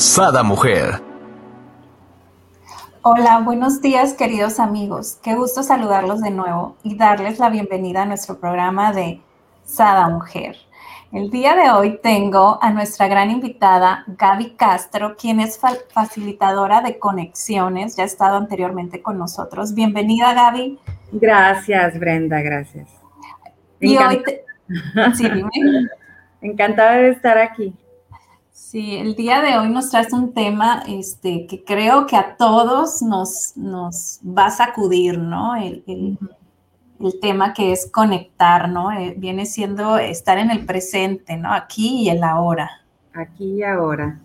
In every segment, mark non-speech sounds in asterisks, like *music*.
Sada Mujer. Hola, buenos días queridos amigos. Qué gusto saludarlos de nuevo y darles la bienvenida a nuestro programa de Sada Mujer. El día de hoy tengo a nuestra gran invitada Gaby Castro, quien es facilitadora de conexiones, ya ha estado anteriormente con nosotros. Bienvenida Gaby. Gracias Brenda, gracias. Y hoy sí, *laughs* Encantada de estar aquí. Sí, el día de hoy nos traes un tema este, que creo que a todos nos, nos va a sacudir, ¿no? El, tema que es conectar, ¿no? Eh, viene siendo estar en el presente, ¿no? Aquí y el ahora. Aquí y ahora.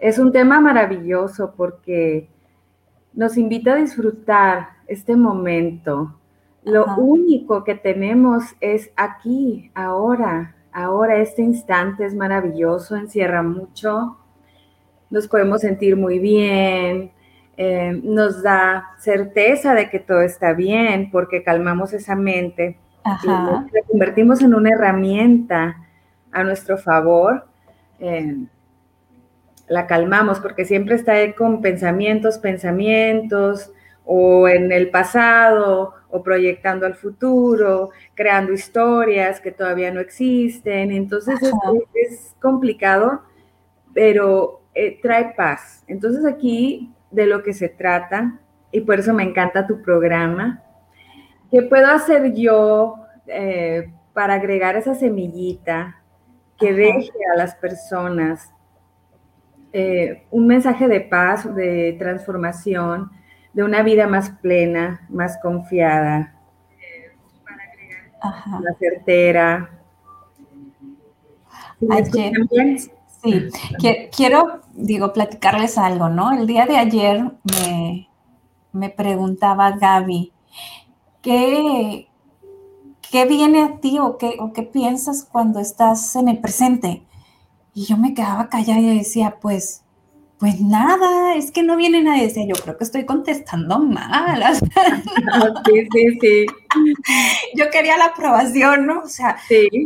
Es un tema maravilloso porque nos invita a disfrutar este momento. Lo único que tenemos es aquí, ahora, ahora este instante es maravilloso, encierra mucho, nos podemos sentir muy bien, eh, nos da certeza de que todo está bien porque calmamos esa mente. Y la convertimos en una herramienta a nuestro favor. Eh, la calmamos porque siempre está ahí con pensamientos, pensamientos, o en el pasado, o proyectando al futuro, creando historias que todavía no existen. Entonces es, complicado, pero eh, trae paz. Entonces aquí de lo que se trata, y por eso me encanta tu programa, ¿qué puedo hacer yo eh, para agregar esa semillita que deje a las personas eh, un mensaje de paz, de transformación, de una vida más plena, más confiada, más certera. sí, quiero, digo, platicarles algo, ¿no? El día de ayer me, preguntaba Gaby, ¿qué, ¿qué viene a ti o qué, o qué piensas cuando estás en el presente? Y yo me quedaba callada y decía, pues, pues nada, es que no viene nadie. Decía, yo creo que estoy contestando mal. *laughs* *laughs* sí, sí, sí. *laughs* Yo quería la aprobación, ¿no? O sea,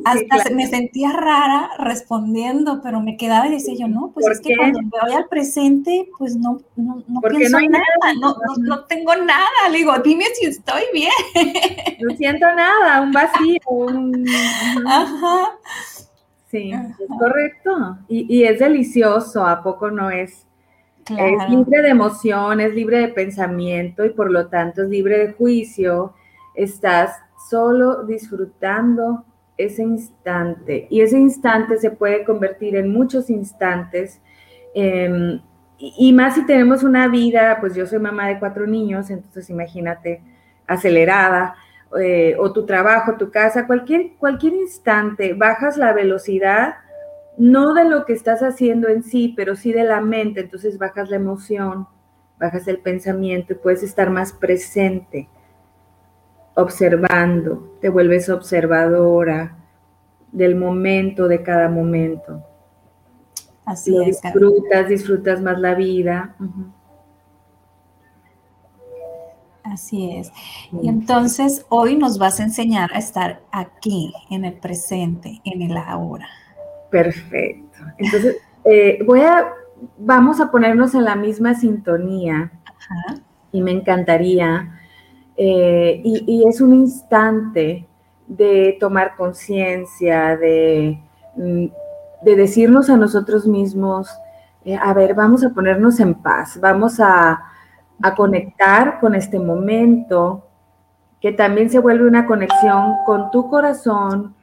hasta me sentía rara respondiendo, pero me quedaba y decía yo, no, pues es que cuando me voy al presente, pues no, no, no pienso no nada, No, no, tengo nada. Le digo, dime si estoy bien. No siento nada, un vacío. Un... Ajá. Sí, es correcto. Y, y, es delicioso, ¿a poco no es? Es libre de emoción, es libre de pensamiento y por lo tanto es libre de juicio. Estás solo disfrutando ese instante y ese instante se puede convertir en muchos instantes. Em, y, más si tenemos una vida, pues yo soy mamá de cuatro niños, entonces imagínate, acelerada, eh, o tu trabajo, tu casa, cualquier, cualquier instante, bajas la velocidad no de lo que estás haciendo en sí, pero sí de la mente, entonces bajas la emoción, bajas el pensamiento y puedes estar más presente, observando, te vuelves observadora del momento, de cada momento. Así es. Disfrutas, disfrutas más la vida. Así es. Y entonces hoy nos vas a enseñar a estar aquí, en el presente, en el ahora. Perfecto. Entonces, eh, voy a, vamos a ponernos en la misma sintonía y me encantaría. Eh, y, es un instante de tomar conciencia, de, mm, de, decirnos a nosotros mismos, eh, a ver, vamos a ponernos en paz, vamos a, a conectar con este momento, que también se vuelve una conexión con tu corazón,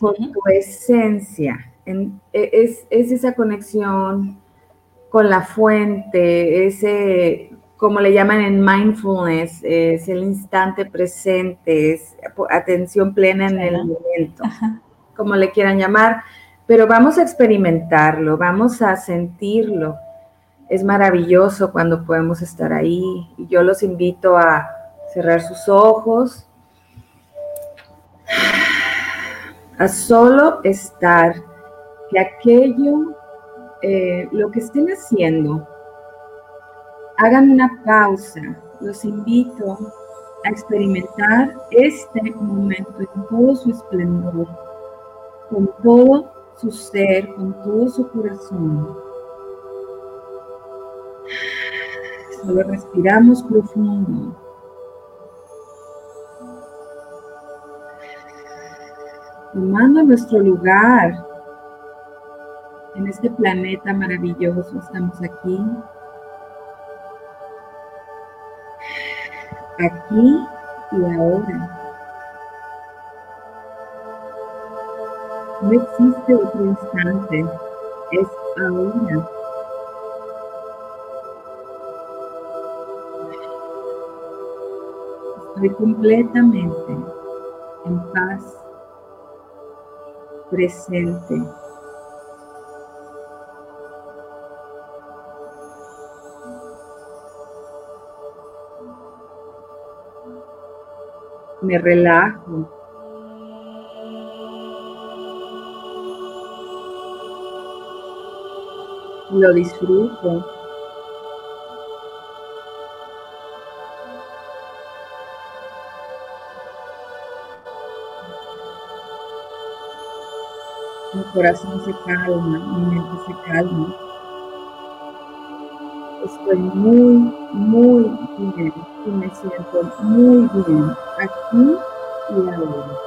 con tu esencia. E, es, esa conexión con la fuente, ese, como le llaman en mindfulness, es el instante presente, es atención plena en el momento, como le quieran llamar, pero vamos a experimentarlo, vamos a sentirlo. Es maravilloso cuando podemos estar ahí. Y yo los invito a cerrar sus ojos, a solo estar, que aquello, eh, lo que estén haciendo, hagan una pausa. Los invito a experimentar este momento en todo su esplendor, con todo su ser, con todo su corazón. Solo respiramos profundo. Tomando nuestro lugar en este planeta maravilloso, estamos aquí aquí y ahora. No existe otro instante, es ahora. Estoy completamente en paz, presente. Me relajo. Lo disfruto. Mi corazón se calma, mi mente se calma. Estoy muy, muy bien y me siento muy bien aquí y ahora.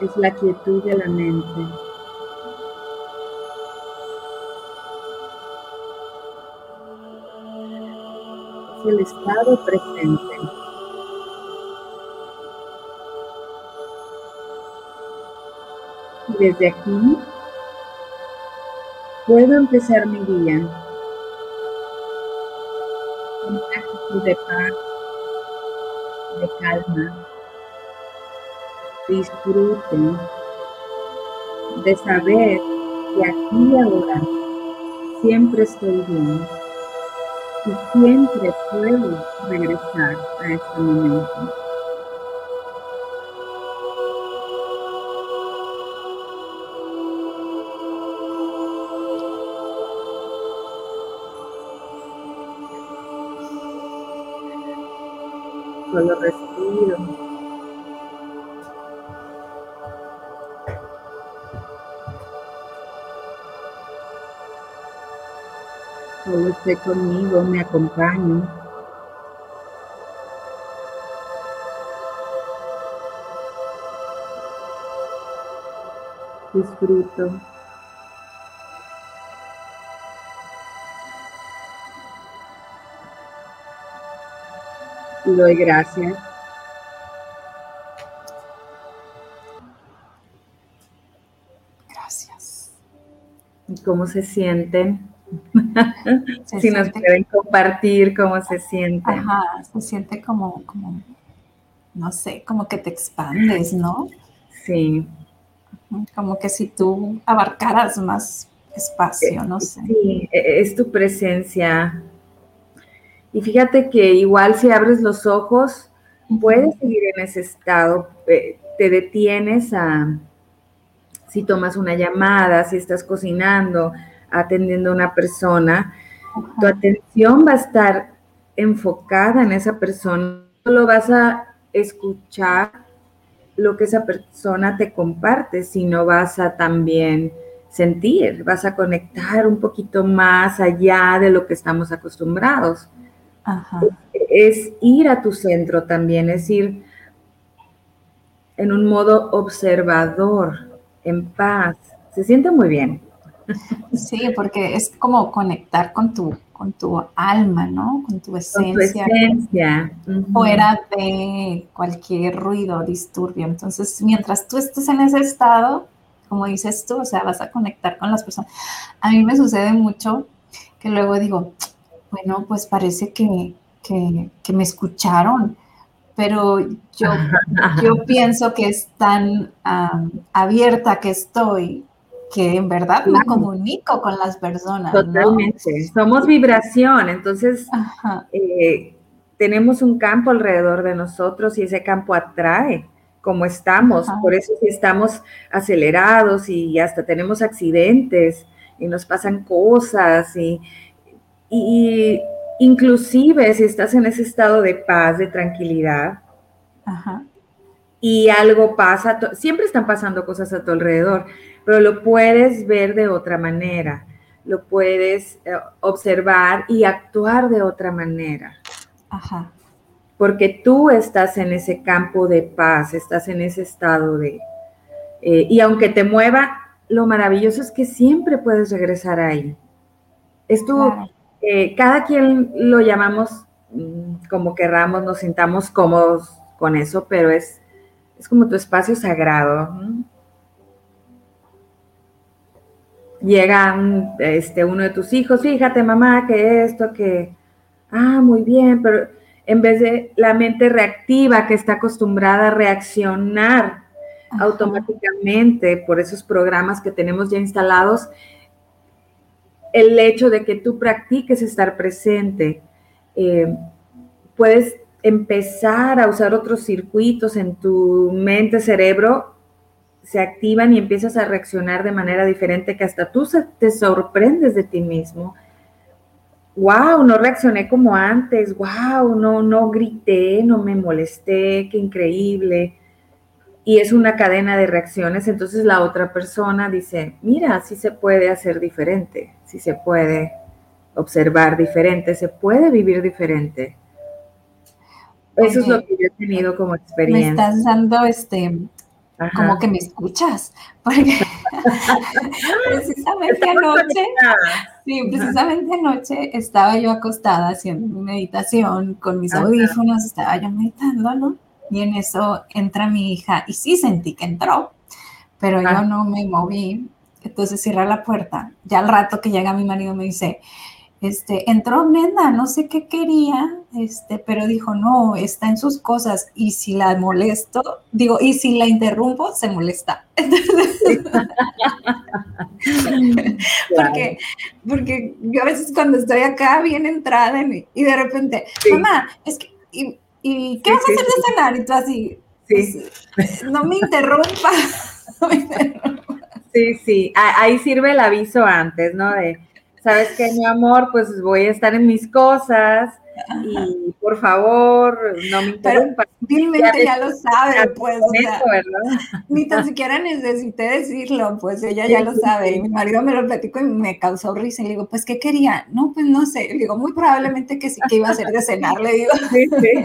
Es la quietud de la mente. Es el estado presente. Desde aquí puedo empezar mi día con una actitud de paz, de calma, disfrute, de saber que aquí y ahora siempre estoy bien y siempre puedo regresar a este momento. Estoy conmigo, me acompaño. Disfruto. doy gracias. Gracias. ¿Y cómo se sienten? *laughs* si nos pueden compartir cómo se sienten. Ajá, se siente como, como, no sé, como que te expandes, ¿no? Sí. Como que si tú abarcaras más espacio, no sé. Sí, e, es tu presencia y fíjate que igual si abres los ojos, puedes seguir en ese estado, eh, te detienes a, si tomas una llamada, si estás cocinando, atendiendo a una persona, tu atención va a estar enfocada en esa persona, solo vas a escuchar lo que esa persona te comparte, sino vas a también sentir, vas a conectar un poquito más allá de lo que estamos acostumbrados. Es ir a tu centro también, es ir en un modo observador, en paz. Se siente muy bien. Sí, porque es como conectar con tu, con tu alma, ¿no? Con tu esencia. Fuera de cualquier ruido, disturbio. Entonces, mientras tú estés en ese estado, como dices tú, o sea, vas a conectar con las personas. A mí me sucede mucho que luego digo, Bueno, pues parece que, me escucharon, pero yo, yo pienso que es tan abierta que estoy que en verdad me comunico con las personas. Totalmente. Somos vibración, entonces eh, tenemos un campo alrededor de nosotros y ese campo atrae como estamos. Por eso si estamos acelerados y hasta tenemos accidentes y nos pasan cosas y, y inclusive si estás en ese estado de paz, de tranquilidad, y algo pasa, siempre están pasando cosas a tu alrededor, pero lo puedes ver de otra manera, lo puedes eh, observar y actuar de otra manera. Ajá. Porque tú estás en ese campo de paz, estás en ese estado de... Eh, y aunque te mueva, lo maravilloso es que siempre puedes regresar ahí. Es tu, eh, cada quien lo llamamos mm, como querramos, nos sintamos cómodos con eso, pero es, es como tu espacio sagrado. Llega este, uno de tus hijos, fíjate mamá, que esto, que, ah, muy bien, pero en vez de la mente reactiva que está acostumbrada a reaccionar automáticamente por esos programas que tenemos ya instalados, el hecho de que tú practiques estar presente, eh, puedes empezar a usar otros circuitos en tu mente, cerebro, se activan y empiezas a reaccionar de manera diferente que hasta tú te sorprendes de ti mismo. Wow, no reaccioné como antes, wow, no, no grité, no me molesté, qué increíble. Y es una cadena de reacciones, entonces la otra persona dice, mira, sí se puede hacer diferente, sí se puede observar diferente, se puede vivir diferente. Eso es lo que yo he tenido como experiencia. Me estás dando este, como que me escuchas, porque *laughs* precisamente anoche, sí, precisamente anoche estaba yo acostada haciendo mi meditación con mis audífonos, estaba yo meditando, ¿no? Y en eso entra mi hija y sí sentí que entró, pero yo no me moví, entonces cierra la puerta. Ya al rato que llega mi marido me dice, este, entró Nenda, no sé qué quería, este, pero dijo, no, está en sus cosas y si la molesto, digo, y si la interrumpo, se molesta. *laughs* *laughs* porque, porque yo a veces cuando estoy acá bien entrada y de repente, mamá, es que, ¿y, qué vas a hacer de cenar? Y tú así, pues, no me interrumpa. *laughs* Sí, sí, ahí sirve el aviso antes, ¿no? De, sabes que mi amor, pues voy a estar en mis cosas y por favor, no me interrumpas. Vilmente ya, lo sabe, pues, ni tan siquiera necesité decirlo, pues ella ya lo sabe. Y mi marido me lo platicó y me causó risa. Y le digo, pues, ¿qué quería? No, pues no sé. Le digo, muy probablemente que sí que iba a hacer de cenar, le digo. *laughs* Sí, sí.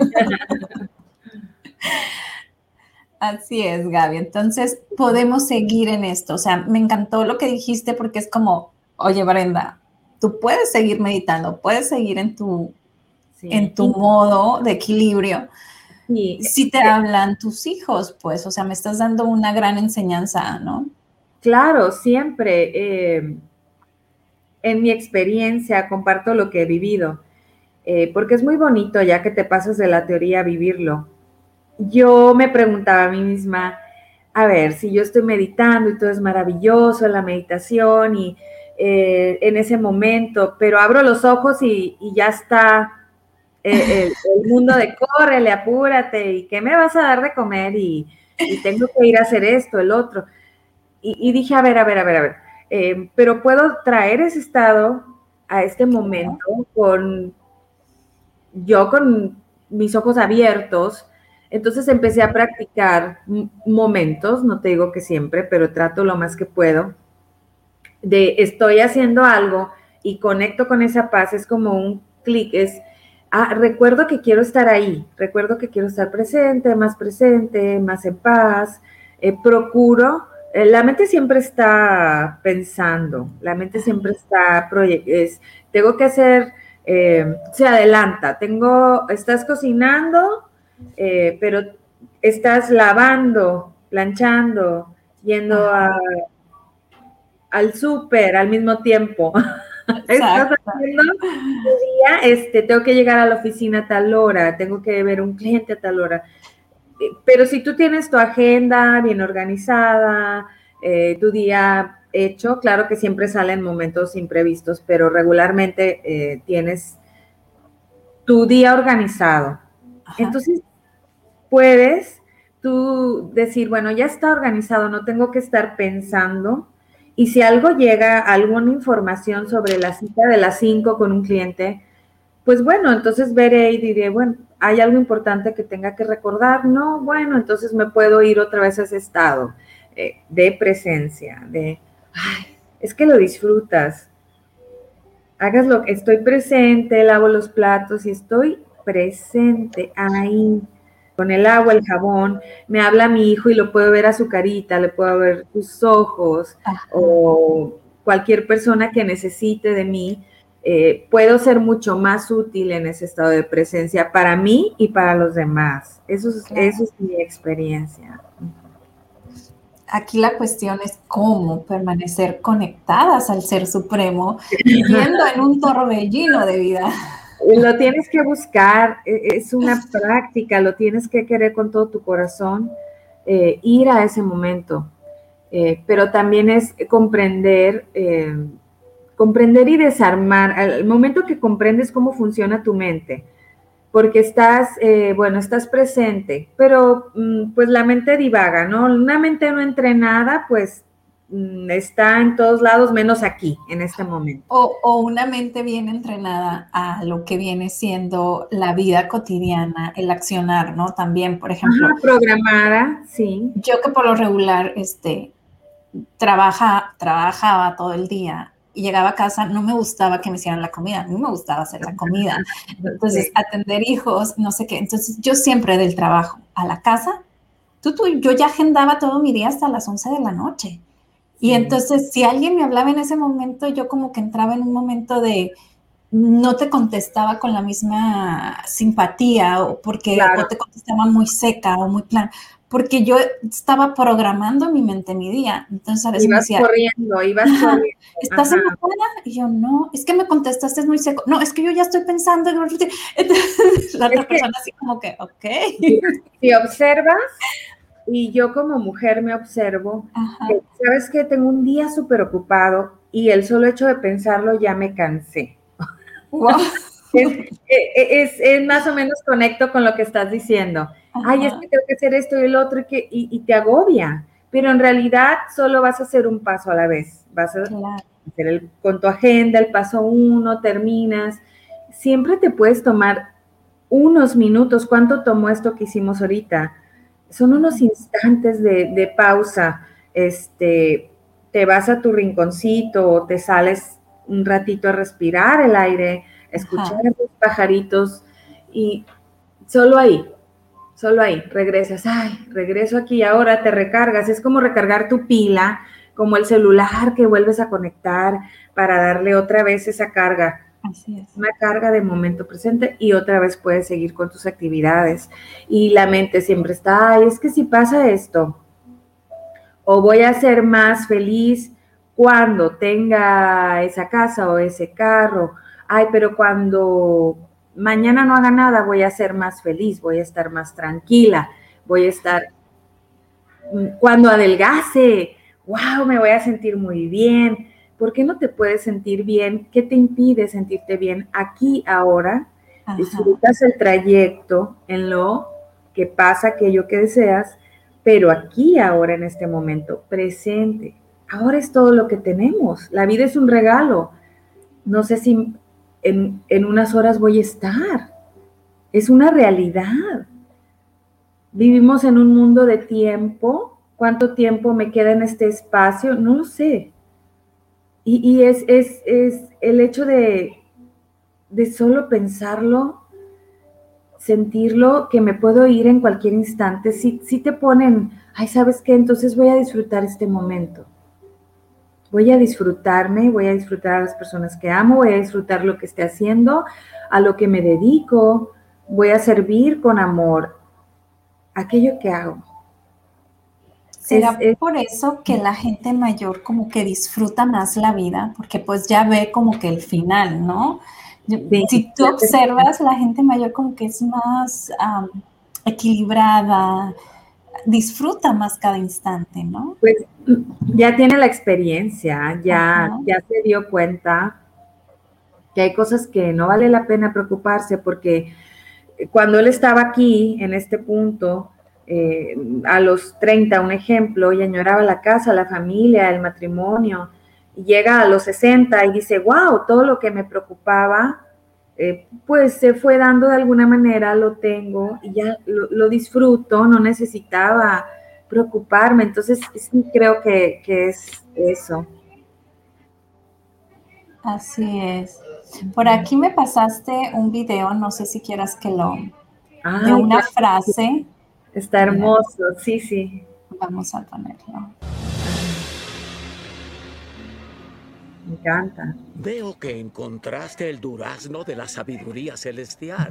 Así es, Gaby. Entonces, podemos seguir en esto. O sea, me encantó lo que dijiste porque es como, oye, Brenda, tú puedes seguir meditando, puedes seguir en tu, en tu modo de equilibrio. Si te hablan tus hijos, pues, o sea, me estás dando una gran enseñanza, ¿no? Claro, siempre. Eh, en mi experiencia comparto lo que he vivido, eh, porque es muy bonito ya que te pasas de la teoría a vivirlo. Yo me preguntaba a mí misma, a ver, si yo estoy meditando y todo es maravilloso, la meditación y eh, en ese momento, pero abro los ojos y, ya está eh, el, mundo de córrele, apúrate, y qué me vas a dar de comer, y, tengo que ir a hacer esto, el otro. Y, dije, a ver, a ver, a ver, a ver, eh, pero puedo traer ese estado a este momento con yo con mis ojos abiertos. Entonces empecé a practicar momentos, no te digo que siempre, pero trato lo más que puedo de estoy haciendo algo y conecto con esa paz, es como un clic, es, ah, recuerdo que quiero estar ahí, recuerdo que quiero estar presente, más presente, más en paz, eh, procuro, eh, la mente siempre está pensando, la mente siempre está, es, tengo que hacer, eh, se adelanta, tengo, estás cocinando, pero estás lavando, planchando, yendo a al súper al mismo tiempo. *laughs* Estás haciendo día, este, tengo que llegar a la oficina a tal hora, tengo que ver un cliente a tal hora. Eh, pero si tú tienes tu agenda bien organizada, eh, tu día hecho, claro que siempre salen momentos imprevistos, pero regularmente eh, tienes tu día organizado. Entonces, puedes tú decir, bueno, ya está organizado, no tengo que estar pensando. Y si algo llega, alguna información sobre la cita de las 5 con un cliente, pues bueno, entonces veré y diré, bueno, hay algo importante que tenga que recordar, no, bueno, entonces me puedo ir otra vez a ese estado eh, de presencia, de, ay, es que lo disfrutas. Hagas lo que estoy presente, lavo los platos y estoy presente ahí con el agua, el jabón, me habla mi hijo y lo puedo ver a su carita, le puedo ver sus ojos o cualquier persona que necesite de mí, eh, puedo ser mucho más útil en ese estado de presencia para mí y para los demás. Eso es, eso es mi experiencia. Aquí la cuestión es cómo permanecer conectadas al Ser Supremo, viviendo en un torbellino de vida. Lo tienes que buscar, e, es una práctica, lo tienes que querer con todo tu corazón, eh, ir a ese momento, eh, pero también es comprender, eh, comprender y desarmar, al momento que comprendes cómo funciona tu mente, porque estás, bueno, estás presente, pero mm, pues la mente divaga, ¿no? Una mente no entrenada, pues está en todos lados menos aquí, en este momento. O, una mente bien entrenada a lo que viene siendo la vida cotidiana, el accionar, ¿no? También, por ejemplo. programada, sí. Yo que por lo regular, este, trabaja, trabajaba todo el día y llegaba a casa, no me gustaba que me hicieran la comida, a mí me gustaba hacer la comida. *laughs* Entonces, atender hijos, no sé qué. Entonces, yo siempre del trabajo a la casa, tú, tú, yo ya agendaba todo mi día hasta las 11 de la noche. Y entonces, si alguien me hablaba en ese momento, yo como que entraba en un momento de no te contestaba con la misma simpatía o porque te contestaba muy seca o muy plan, porque yo estaba programando mi mente, mi día. Entonces a veces ibas me decía, corriendo, ibas corriendo. ¿Estás enojada? Y yo, no, es que me contestaste es muy seco. No, es que yo ya estoy pensando en... *laughs* Entonces, la otra persona así como que, ok. Si observas, y yo como mujer me observo, sabes que tengo un día súper ocupado y el solo hecho de pensarlo ya me cansé. E, *laughs* e, es, más o menos conecto con lo que estás diciendo. Ay, es que tengo que hacer esto y el otro y, que, y, te agobia, pero en realidad solo vas a hacer un paso a la vez. Vas a hacer el, con tu agenda el paso uno, terminas. Siempre te puedes tomar unos minutos. ¿Cuánto tomó esto que hicimos ahorita? Son unos instantes de, pausa. Este, te vas a tu rinconcito o te sales un ratito a respirar el aire, escuchar a los pajaritos y solo ahí, solo ahí, regresas, ay, regreso aquí ahora, te recargas, es como recargar tu pila, como el celular que vuelves a conectar para darle otra vez esa carga. Una carga de momento presente y otra vez puedes seguir con tus actividades. Y la mente siempre está, ay, es que si pasa esto, o voy a ser más feliz cuando tenga esa casa o ese carro, ay, pero cuando mañana no haga nada voy a ser más feliz, voy a estar más tranquila, voy a estar, mm, cuando adelgase, wow, me voy a sentir muy bien ¿Por qué no te puedes sentir bien? ¿Qué te impide sentirte bien aquí, ahora? Disfrutas el trayecto en lo que pasa, aquello que deseas, pero aquí, ahora, en este momento, presente. Ahora es todo lo que tenemos. La vida es un regalo. No sé si en, en unas horas voy a estar. Es una realidad. Vivimos en un mundo de tiempo. ¿Cuánto tiempo me queda en este espacio? No lo sé y, es, es, el hecho de, de solo pensarlo, sentirlo, que me puedo ir en cualquier instante, si, si te ponen, ay, ¿sabes qué? Entonces voy a disfrutar este momento. Voy a disfrutarme, voy a disfrutar a las personas que amo, voy a disfrutar lo que esté haciendo, a lo que me dedico, voy a servir con amor aquello que hago. ¿Será por eso que la gente mayor como que disfruta más la vida? Porque pues ya ve como que el final, ¿no? si tú observas, la gente mayor como que es más equilibrada, disfruta más cada instante, ¿no? Pues ya tiene la experiencia, ya, ya se dio cuenta que hay cosas que no vale la pena preocuparse porque cuando él estaba aquí, en este punto, eh, a los 30, un ejemplo, y añoraba la casa, la familia, el matrimonio, y llega a los 60 y dice, wow, todo lo que me preocupaba, eh, pues se fue dando de alguna manera, lo tengo y ya lo, disfruto, no necesitaba preocuparme, entonces sí creo que, es eso. Así es. Por aquí me pasaste un video, no sé si quieras que lo... de una frase Está hermoso, sí, sí. Vamos a ponerlo. Me encanta. Veo que encontraste el durazno de la sabiduría celestial.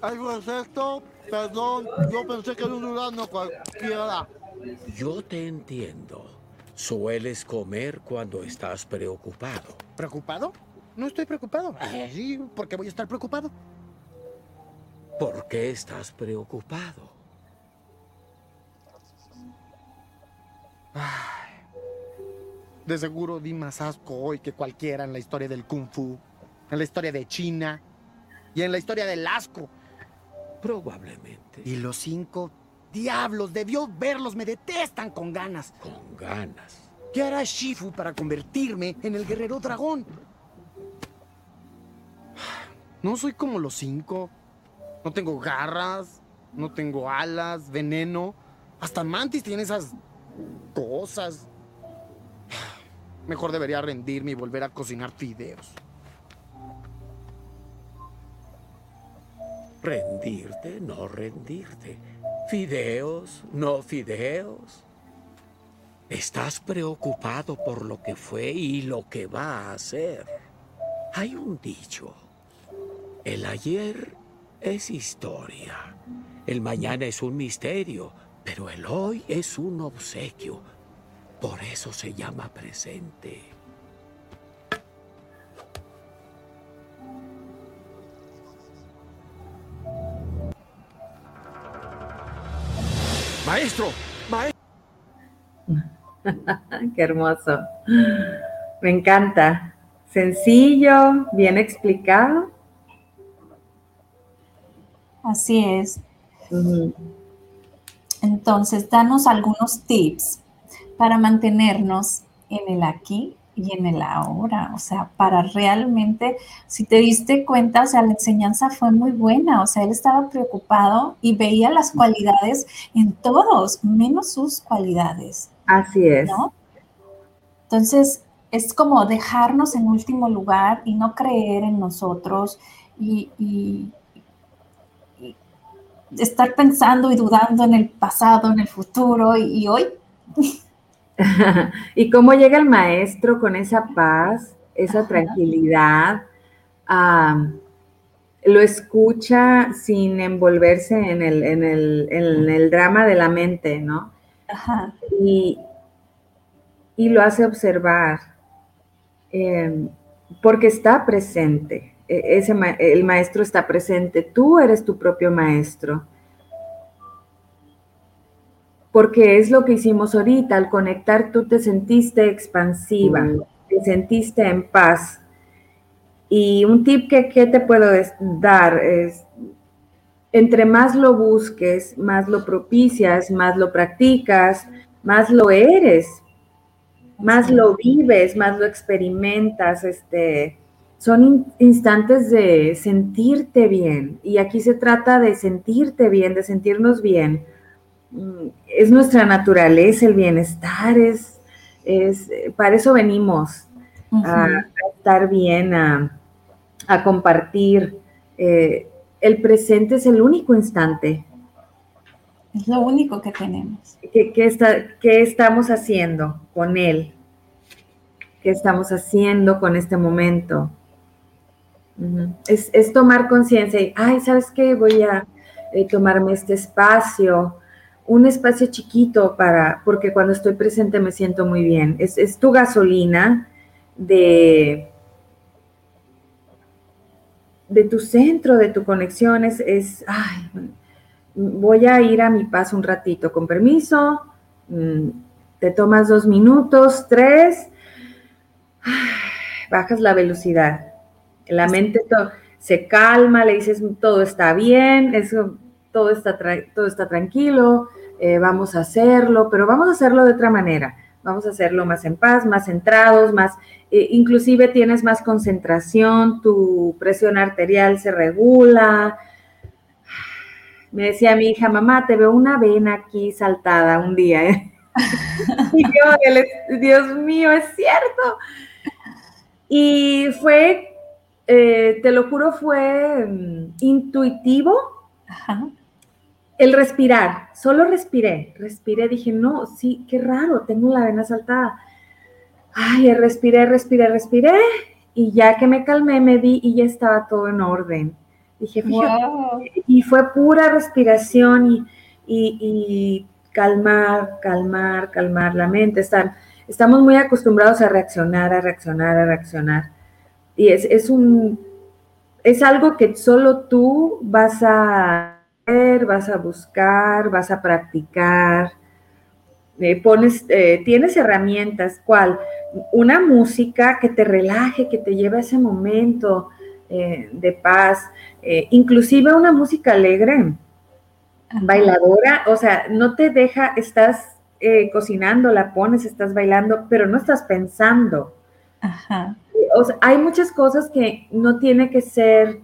¿Algo es esto? Perdón, yo pensé que era un durazno cualquiera. Yo te entiendo. Sueles comer cuando estás preocupado. ¿Preocupado? No estoy preocupado. Sí, ¿por qué voy a estar preocupado? ¿Por qué estás preocupado? de seguro di más asco hoy que cualquiera en la historia del Kung Fu, en la historia de China y en la historia del asco. Probablemente. Y los cinco diablos, debió verlos, me detestan con ganas. Con ganas. ¿Qué hará Shifu para convertirme en el guerrero dragón? No soy como los cinco. No tengo garras, no tengo alas, veneno. Hasta Mantis tiene esas cosas. Mejor debería rendirme y volver a cocinar fideos. Rendirte, no rendirte. Fideos, no fideos. Estás preocupado por lo que fue y lo que va a ser. Hay un dicho. El ayer es historia. El mañana es un misterio, pero el hoy es un obsequio. Por eso se llama presente. Maestro, maestro. *laughs* Qué hermoso. Me encanta. Sencillo, bien explicado Así es. Entonces, danos algunos tips para mantenernos en el aquí y en el ahora, o sea, para realmente, si te diste cuenta, o sea, la enseñanza fue muy buena, o sea, él estaba preocupado y veía las cualidades en todos, menos sus cualidades. Así es. Entonces, es como dejarnos en último lugar y no creer en nosotros y estar pensando y dudando en el pasado, en el futuro y, hoy. *laughs* y cómo llega el maestro con esa paz, esa tranquilidad, lo escucha sin envolverse en el, en el, drama de la mente, ¿no? Y, lo hace observar, em, porque está presente. E, ese, el maestro está presente, tú eres tu propio maestro. Porque es lo que hicimos ahorita, al conectar tú te sentiste expansiva, te sentiste en paz. Y un tip que, que te puedo dar es, entre más lo busques, más lo propicias, más lo practicas, más lo eres, más lo vives, más lo experimentas, este, son instantes de sentirte bien y aquí se trata de sentirte bien, de sentirnos bien. Mm, es nuestra naturaleza el bienestar, es, es para eso venimos, a, estar bien, a, compartir. Eh, el presente es el único instante. Es lo único que tenemos. ¿Qué, está, ¿Qué estamos haciendo con él? ¿Qué estamos haciendo con este momento? Es, tomar conciencia y, ay, ¿sabes qué? Voy a eh, tomarme este espacio un espacio chiquito para, porque cuando estoy presente me siento muy bien. Es, es tu gasolina de, de tu centro, de tu conexión. Es, es ay, voy a ir a mi paz un ratito, con permiso. Mm, te tomas dos minutos, tres, bajas la velocidad. La mente se calma, le dices todo está bien, eso, todo, está todo está tranquilo, eh, vamos a hacerlo, pero vamos a hacerlo de otra manera. Vamos a hacerlo más en paz, más centrados, más, eh, inclusive tienes más concentración, tu presión arterial se regula. Me decía mi hija, mamá, te veo una vena aquí saltada un día. ¿eh? *laughs* y yo, Dios mío, es cierto. Y fue, eh, te lo juro, fue mm, intuitivo el respirar. Solo respiré, respiré, dije, no, sí, qué raro, tengo la vena saltada. Ay, respiré, respiré, respiré. Y ya que me calmé, me di y ya estaba todo en orden. Dije, y fue pura respiración y, y calmar, calmar, calmar la mente. Están, estamos muy acostumbrados a reaccionar, a reaccionar, a reaccionar. Y es, es un, es algo que solo tú vas a ver, vas a buscar, vas a practicar. Eh, pones, eh, tienes herramientas, ¿cuál? Una música que te relaje, que te lleve a ese momento eh, de paz, inclusive una música alegre bailadora, o sea, no te deja, estás cocinando, la pones, estás bailando, pero no estás pensando. Hay muchas cosas que no tiene que ser,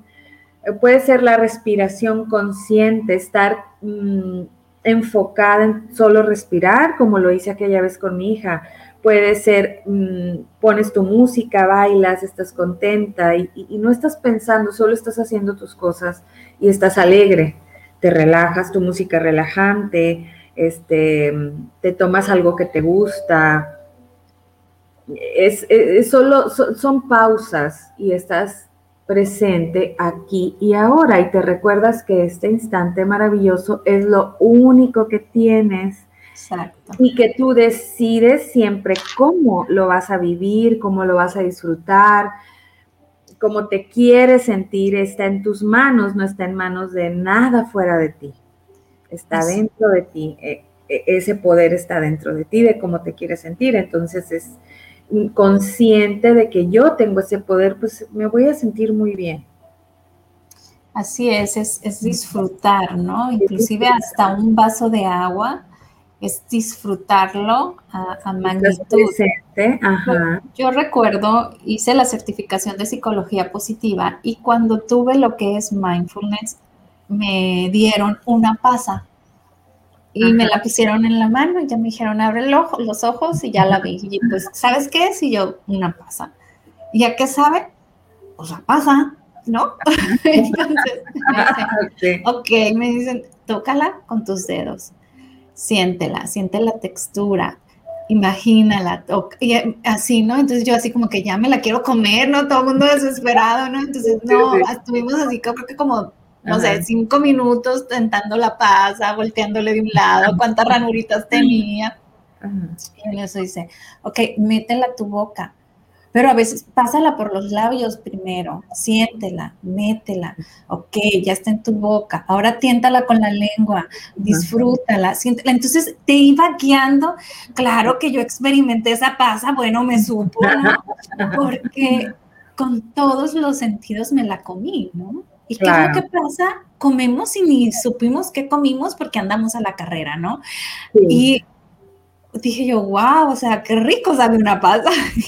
puede ser la respiración consciente, estar mm, enfocada en solo respirar, como lo hice aquella vez con mi hija. Puede ser, mm, pones tu música, bailas, estás contenta y no estás pensando, solo estás haciendo tus cosas y estás alegre te relajas, tu música relajante, este, te tomas algo que te gusta. Es, solo, son pausas y estás presente aquí y ahora y te recuerdas que este instante maravilloso es lo único que tienes. Exacto. Y que tú decides siempre cómo lo vas a vivir, cómo lo vas a disfrutar, como te quieres sentir está en tus manos, no está en manos de nada fuera de ti. Está dentro de ti. E, e, ese poder está dentro de ti, de cómo te quieres sentir. Entonces es consciente de que yo tengo ese poder, pues me voy a sentir muy bien. Así es, es, es disfrutar, ¿no? Inclusive hasta un vaso de agua es disfrutarlo a, magnitud. Yo, recuerdo, hice la certificación de psicología positiva y cuando tuve lo que es mindfulness, me dieron una pasa y me la pusieron en la mano y ya me dijeron, abre los ojos y ya la vi. Y pues, ¿sabes qué es? Y yo, una pasa. ¿Y a qué sabe? Pues la pasa, ¿no? *laughs* Entonces, *laughs* ok, me dicen, tócala con tus dedos siéntela, siente la textura, imagínala, y así, ¿no? Entonces yo así como que ya me la quiero comer, ¿no? Todo el mundo desesperado, ¿no? Entonces, no, estuvimos así, creo que como, no sé, cinco minutos tentando la pasa, volteándole de un lado, cuántas ranuritas tenía. Y eso dice, ok, métela a tu boca, pero a veces pásala por los labios primero, siéntela, métela, ok, ya está en tu boca, ahora tiéntala con la lengua, disfrútala, siéntela. Entonces te iba guiando, claro que yo experimenté esa pasa, bueno, me supo, ¿no? Porque con todos los sentidos me la comí, ¿no? ¿Y qué es lo que pasa? Comemos y ni supimos qué comimos porque andamos a la carrera, ¿no? Y dije yo, wow, o sea, qué rico sabe una pasa. *laughs*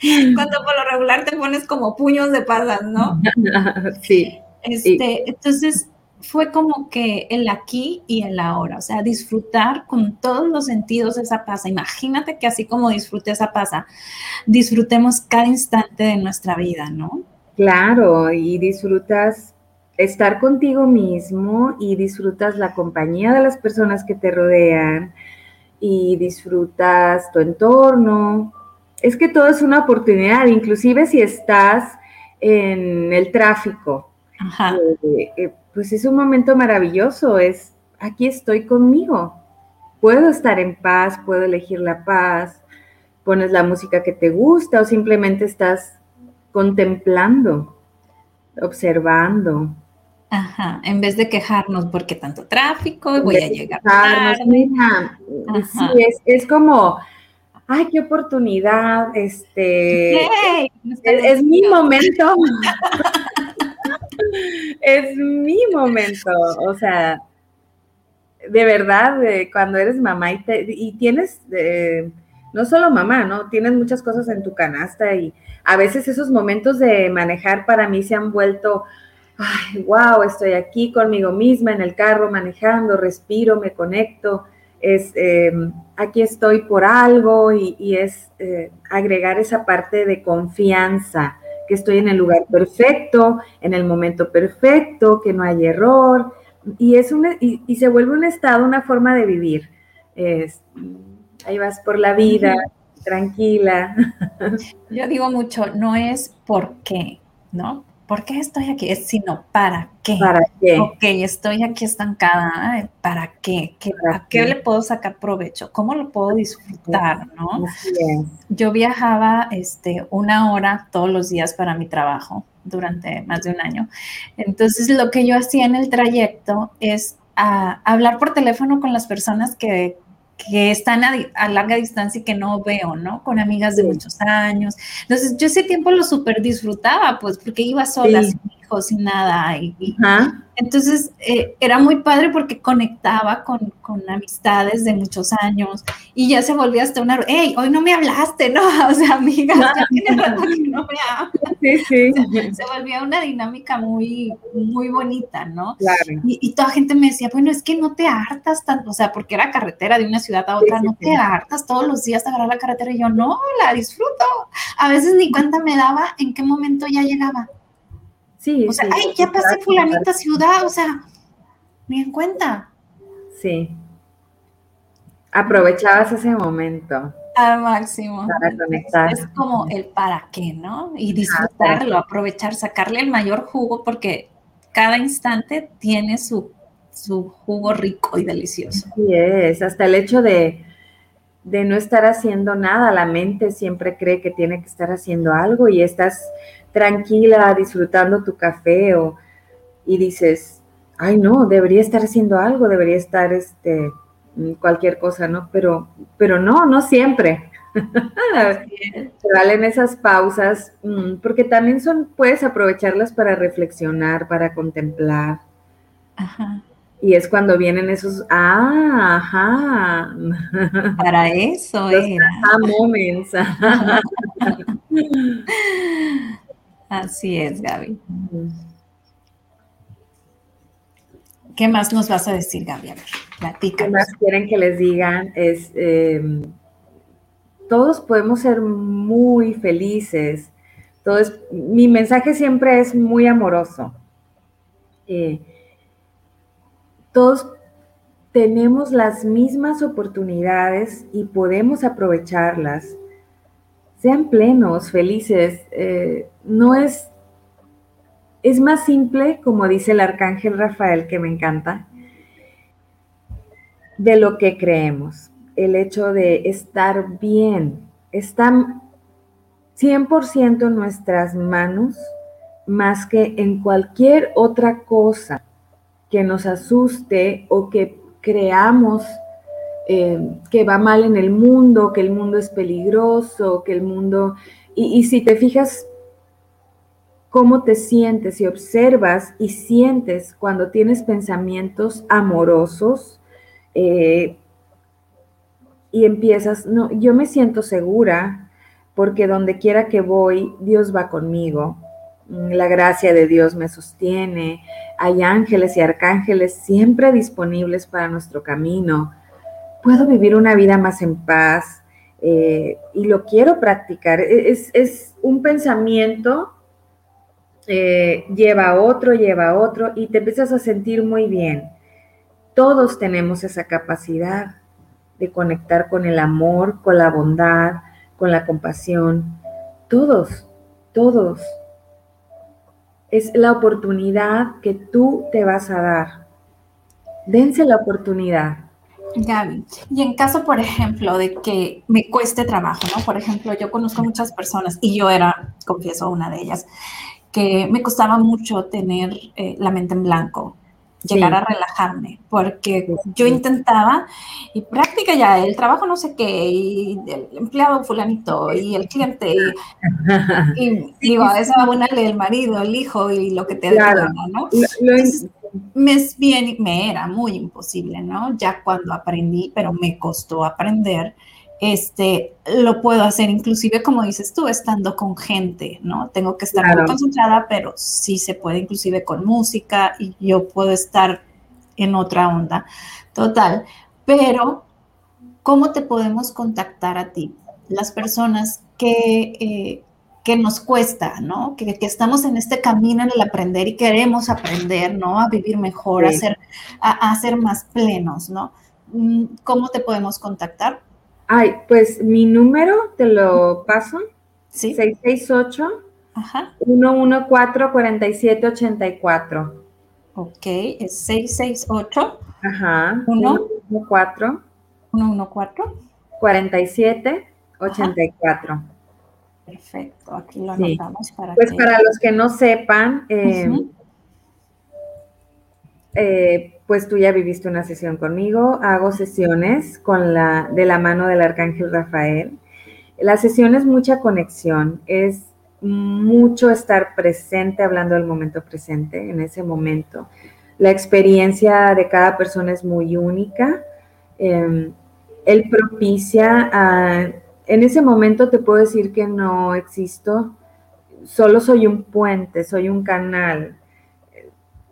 Cuando por lo regular te pones como puños de pasas, ¿no? *laughs* Sí. Este, Entonces fue como que el aquí y el ahora, o sea, disfrutar con todos los sentidos esa pasa. Imagínate que así como disfruté esa pasa, disfrutemos cada instante de nuestra vida, ¿no? Claro, y disfrutas estar contigo mismo y disfrutas la compañía de las personas que te rodean y disfrutas tu entorno. Es que todo es una oportunidad, inclusive si estás en el tráfico. Eh, eh, pues es un momento maravilloso, es aquí estoy conmigo. Puedo estar en paz, puedo elegir la paz, pones la música que te gusta o simplemente estás contemplando, observando. Ajá, en vez de quejarnos porque tanto tráfico, voy a llegar tarde. Mira, sí, es, es, como, ay, qué oportunidad, este, es, mi momento, *laughs* es mi momento, o sea, de verdad, cuando eres mamá y, y tienes, eh, no solo mamá, ¿no? Tienes muchas cosas en tu canasta y a veces esos momentos de manejar para mí se han vuelto ay, wow, estoy aquí conmigo misma en el carro manejando, respiro, me conecto, es, em, aquí estoy por algo y, es eh, agregar esa parte de confianza, que estoy en el lugar perfecto, en el momento perfecto, que no hay error, y, es un, y, se vuelve un estado, una forma de vivir. ahí vas por la vida, tranquila. Yo digo mucho, no es por qué, ¿no? ¿por qué estoy aquí? Es sino, ¿para qué? ¿Para qué? Ok, estoy aquí estancada, ¿para qué? ¿A qué le puedo sacar provecho? ¿Cómo lo puedo disfrutar, no? Yo viajaba este, una hora todos los días para mi trabajo durante más de un año. Entonces, lo que yo hacía en el trayecto es ah, hablar por teléfono con las personas que que están a, larga distancia y que no veo, ¿no? Con amigas de muchos años. Entonces, yo ese tiempo lo súper disfrutaba, pues, porque iba sola, sin nada. Y, entonces, eh, era muy padre porque conectaba con, con, amistades de muchos años y ya se volvía hasta una, hey, hoy no me hablaste, ¿no? *laughs* O sea, amigas, ya tiene rato que no me hablas. Sí, sí. Se, volvía una dinámica muy, muy bonita, ¿no? Claro. Y, y, toda gente me decía, bueno, es que no te hartas tanto, o sea, porque era carretera de una ciudad a otra, no te hartas todos los días de agarrar la carretera y yo, no, la disfruto. A veces ni cuenta me daba en qué momento ya llegaba. Sí. O sea, ay, ya pasé fulanita ciudad, o sea, ni en cuenta. Sí. Aprovechabas ese momento. Al máximo. Para conectar. Es como el para qué, ¿no? Y disfrutarlo, aprovechar, sacarle el mayor jugo porque cada instante tiene su, su jugo rico y delicioso. Sí es, hasta el hecho de, de no estar haciendo nada, la mente siempre cree que tiene que estar haciendo algo y estás tranquila disfrutando tu café o, y dices, ay no, debería estar haciendo algo, debería estar este, cualquier cosa, ¿no? Pero, pero no, no siempre. *laughs* valen esas pausas, mm, porque también son, puedes aprovecharlas para reflexionar, para contemplar. Ajá. Y es cuando vienen esos, ah, ajá. *laughs* Para eso era. moments. *laughs* Así es, Gaby. ¿Qué más nos vas a decir, Gaby? A ver, ¿Qué más quieren que les digan? Es, em, todos podemos ser muy felices. mi mensaje siempre es muy amoroso. Eh, todos tenemos las mismas oportunidades y podemos aprovecharlas sean plenos, felices. Eh, no es, es más simple, como dice el arcángel Rafael, que me encanta, de lo que creemos. El hecho de estar bien, está 100% en nuestras manos más que en cualquier otra cosa que nos asuste o que creamos eh, que va mal en el mundo, que el mundo es peligroso, que el mundo... Y, si te fijas cómo te sientes y observas y sientes cuando tienes pensamientos amorosos eh, y empiezas, no, yo me siento segura porque donde quiera que voy, Dios va conmigo, la gracia de Dios me sostiene, hay ángeles y arcángeles siempre disponibles para nuestro camino puedo vivir una vida más en paz eh, y lo quiero practicar. E, es, un pensamiento, eh, lleva a otro, lleva a otro y te empiezas a sentir muy bien. Todos tenemos esa capacidad de conectar con el amor, con la bondad, con la compasión. Todos, todos. Es la oportunidad que tú te vas a dar dense la oportunidad. Gaby, y en caso, por ejemplo, de que me cueste trabajo, ¿no? Por ejemplo, yo conozco muchas personas, y yo era, confieso, una de ellas, que me costaba mucho tener eh, la mente en blanco, llegar a relajarme, porque yo intentaba y práctica ya el trabajo no sé qué, y el empleado fulanito, y el cliente, y, *laughs* digo, eso abonarle el marido, el hijo, y lo que te claro. ¿no? Me es bien, me era muy imposible, ¿no? Ya cuando aprendí, pero me costó aprender, este, lo puedo hacer inclusive, como dices tú, estando con gente, ¿no? Tengo que estar muy concentrada, pero sí se puede inclusive con música y yo puedo estar en otra onda. Total. Pero, ¿cómo te podemos contactar a ti? Las personas que, eh, que nos cuesta, ¿no? Que, estamos en este camino en el aprender y queremos aprender, ¿no? A vivir mejor, a, ser, a, a ser más plenos, ¿no? Mm, ¿Cómo te podemos contactar? Ay, pues mi número te lo paso. Sí. 668 Ajá. 114 4784. Ok, es 668. Ajá. 114 114 47 84. Perfecto, aquí lo anotamos para Pues para los que no sepan, eh, eh, pues tú ya viviste una sesión conmigo, hago sesiones con la, de la mano del Arcángel Rafael. La sesión es mucha conexión, es mucho estar presente, hablando del momento presente, en ese momento. La experiencia de cada persona es muy única. Em, él propicia, en ese momento te puedo decir que no existo, solo soy un puente, soy un canal,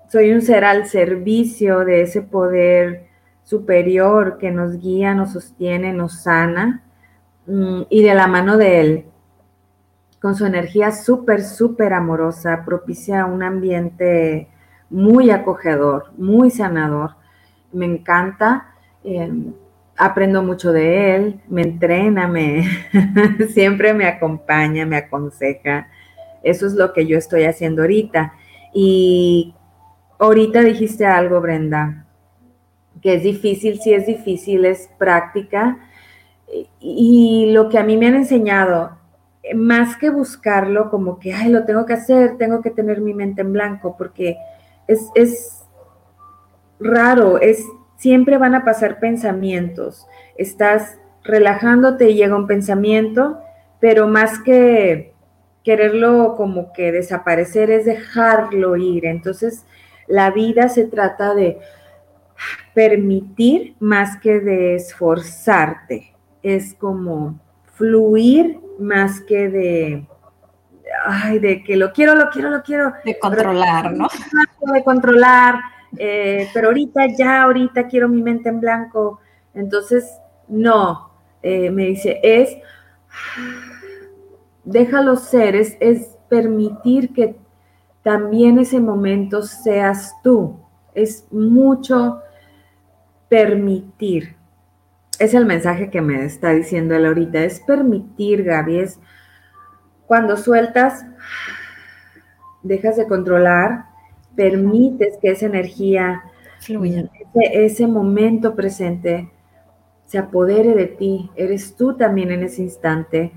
soy un ser al servicio de ese poder superior que nos guía, nos sostiene, nos sana mm, y de la mano de Él, con su energía súper, súper amorosa, propicia un ambiente muy acogedor, muy sanador. Me encanta, em, aprendo mucho de Él, me entrena, me, *laughs* siempre me acompaña, me aconseja. Eso es lo que yo estoy haciendo ahorita. Y ahorita dijiste algo, Brenda, que es difícil, sí es difícil, es práctica. Y lo que a mí me han enseñado, más que buscarlo como que, ay, lo tengo que hacer, tengo que tener mi mente en blanco, porque es, es raro, es, siempre van a pasar pensamientos. Estás relajándote y llega un pensamiento, pero más que quererlo como que desaparecer es dejarlo ir. Entonces, la vida se trata de permitir más que de esforzarte. Es como fluir más que de, ay, de que lo quiero, lo quiero, lo quiero. De controlar, ¿no? *laughs* De controlar, eh, pero ahorita ya, ahorita quiero mi mente en blanco. Entonces, no, eh, me dice, es, déjalo ser, es, es permitir que también ese momento seas tú. Es mucho permitir. Es el mensaje que me está diciendo él ahorita. Es permitir, Gaby. Es cuando sueltas, dejas de controlar, permites que esa energía, Ese, ese momento presente, se apodere de ti. Eres tú también en ese instante.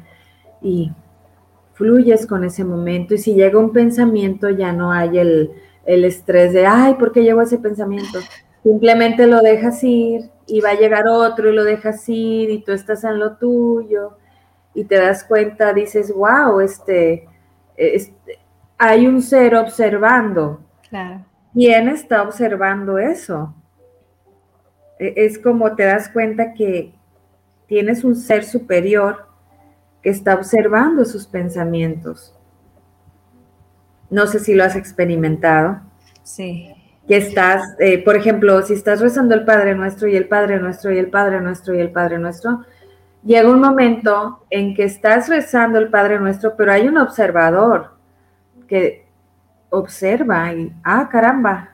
Y fluyes con ese momento y si llega un pensamiento ya no hay el, estrés de, ay, ¿por qué llegó ese pensamiento? *laughs* Simplemente lo dejas ir y va a llegar otro y lo dejas ir y tú estás en lo tuyo y te das cuenta, dices, wow, este, este hay un ser observando. Claro. ¿Quién está observando eso? E, es como te das cuenta que tienes un ser superior que está observando sus pensamientos. No sé si lo has experimentado. Sí. Que estás, eh, por ejemplo, si estás rezando el Padre Nuestro y el Padre Nuestro y el Padre Nuestro y el Padre Nuestro, llega un momento en que estás rezando el Padre Nuestro, pero hay un observador que observa y, ah, caramba.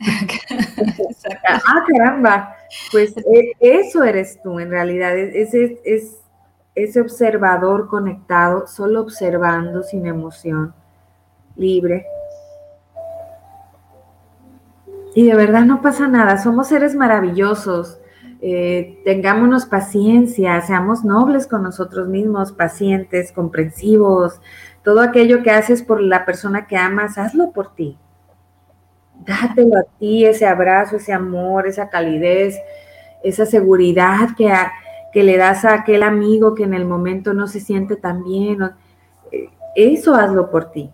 *laughs* ah, caramba. Pues e, eso eres tú en realidad. Ese es ese observador conectado, solo observando sin emoción, libre. Y de verdad no pasa nada, somos seres maravillosos. Eh, tengámonos paciencia, seamos nobles con nosotros mismos, pacientes, comprensivos. Todo aquello que haces por la persona que amas, hazlo por ti. Dátelo a ti, ese abrazo, ese amor, esa calidez, esa seguridad que, que le das a aquel amigo que en el momento no se siente tan bien. Eh, eso hazlo por ti.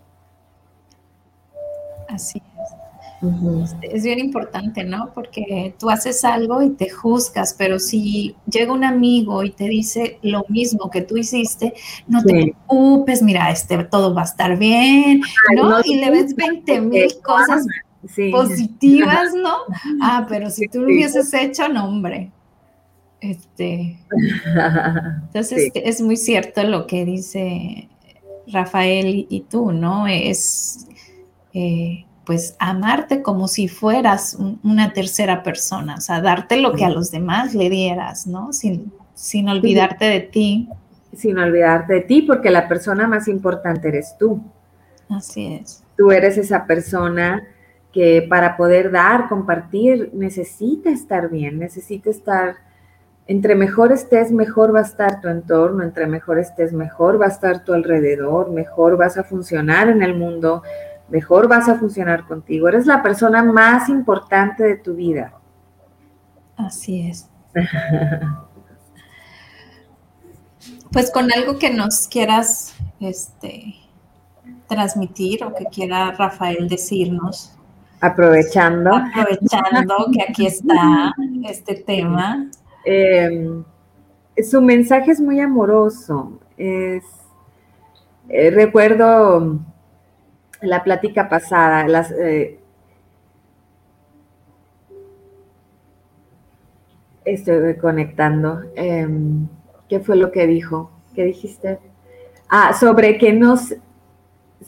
Así es bien importante, ¿no? Porque tú haces algo y te juzgas, pero si llega un amigo y te dice lo mismo que tú hiciste, no te preocupes, mira, este, todo va a estar bien, ¿no? y le ves 20 mil cosas positivas, ¿no? *laughs* Ah, pero si tú lo hubieses hecho, no, hombre. Este, entonces *laughs* es muy cierto lo que dice Rafael y tú, ¿no? Es eh, pues amarte como si fueras una tercera persona, o sea, darte lo que a los demás le dieras, ¿no? Sin, sin olvidarte de ti. Sin olvidarte de ti, porque la persona más importante eres tú. Así es. Tú eres esa persona que para poder dar, compartir, necesita estar bien, necesita estar, entre mejor estés, mejor va a estar tu entorno, entre mejor estés, mejor va a estar tu alrededor, mejor vas a funcionar en el mundo, mejor vas a funcionar contigo. Eres la persona más importante de tu vida. Así es. *laughs* pues con algo que nos quieras este, transmitir o que quiera Rafael decirnos. Aprovechando. Aprovechando que aquí está este tema. Em, su mensaje es muy amoroso. Es, eh, recuerdo la plática pasada, las, eh, estoy conectando. Em, ¿Qué fue lo que dijo? ¿Qué dijiste? Ah, sobre que nos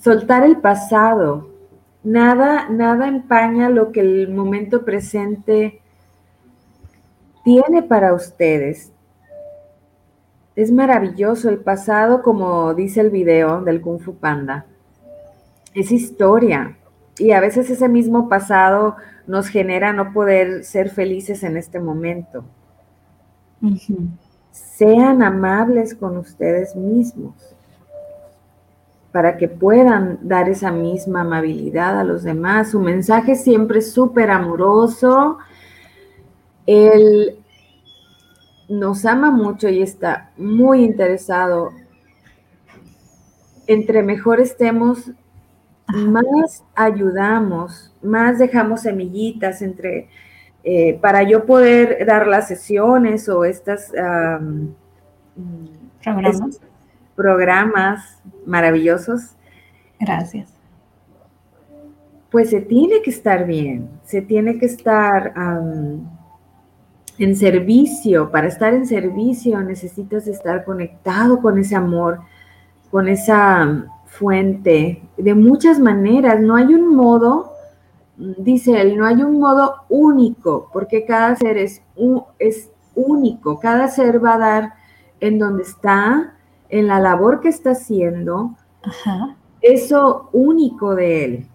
soltar el pasado. Nada, nada empaña lo que el momento presente tiene para ustedes. Es maravilloso el pasado, como dice el video del Kung Fu Panda es historia. Y a veces ese mismo pasado nos genera no poder ser felices en este momento. Sean amables con ustedes mismos para que puedan dar esa misma amabilidad a los demás. Su mensaje siempre es súper amoroso. Él nos ama mucho y está muy interesado. Entre mejor estemos, más ayudamos, más dejamos semillitas entre, eh, para yo poder dar las sesiones o estas programas. programas maravillosos. Gracias. Pues se tiene que estar bien, se tiene que estar en servicio. Para estar en servicio necesitas estar conectado con ese amor, con esa fuente de muchas maneras. No hay un modo, dice él, no hay un modo único, porque cada ser es, es único. Cada ser va a dar en donde está, en la labor que está haciendo, eso único de él.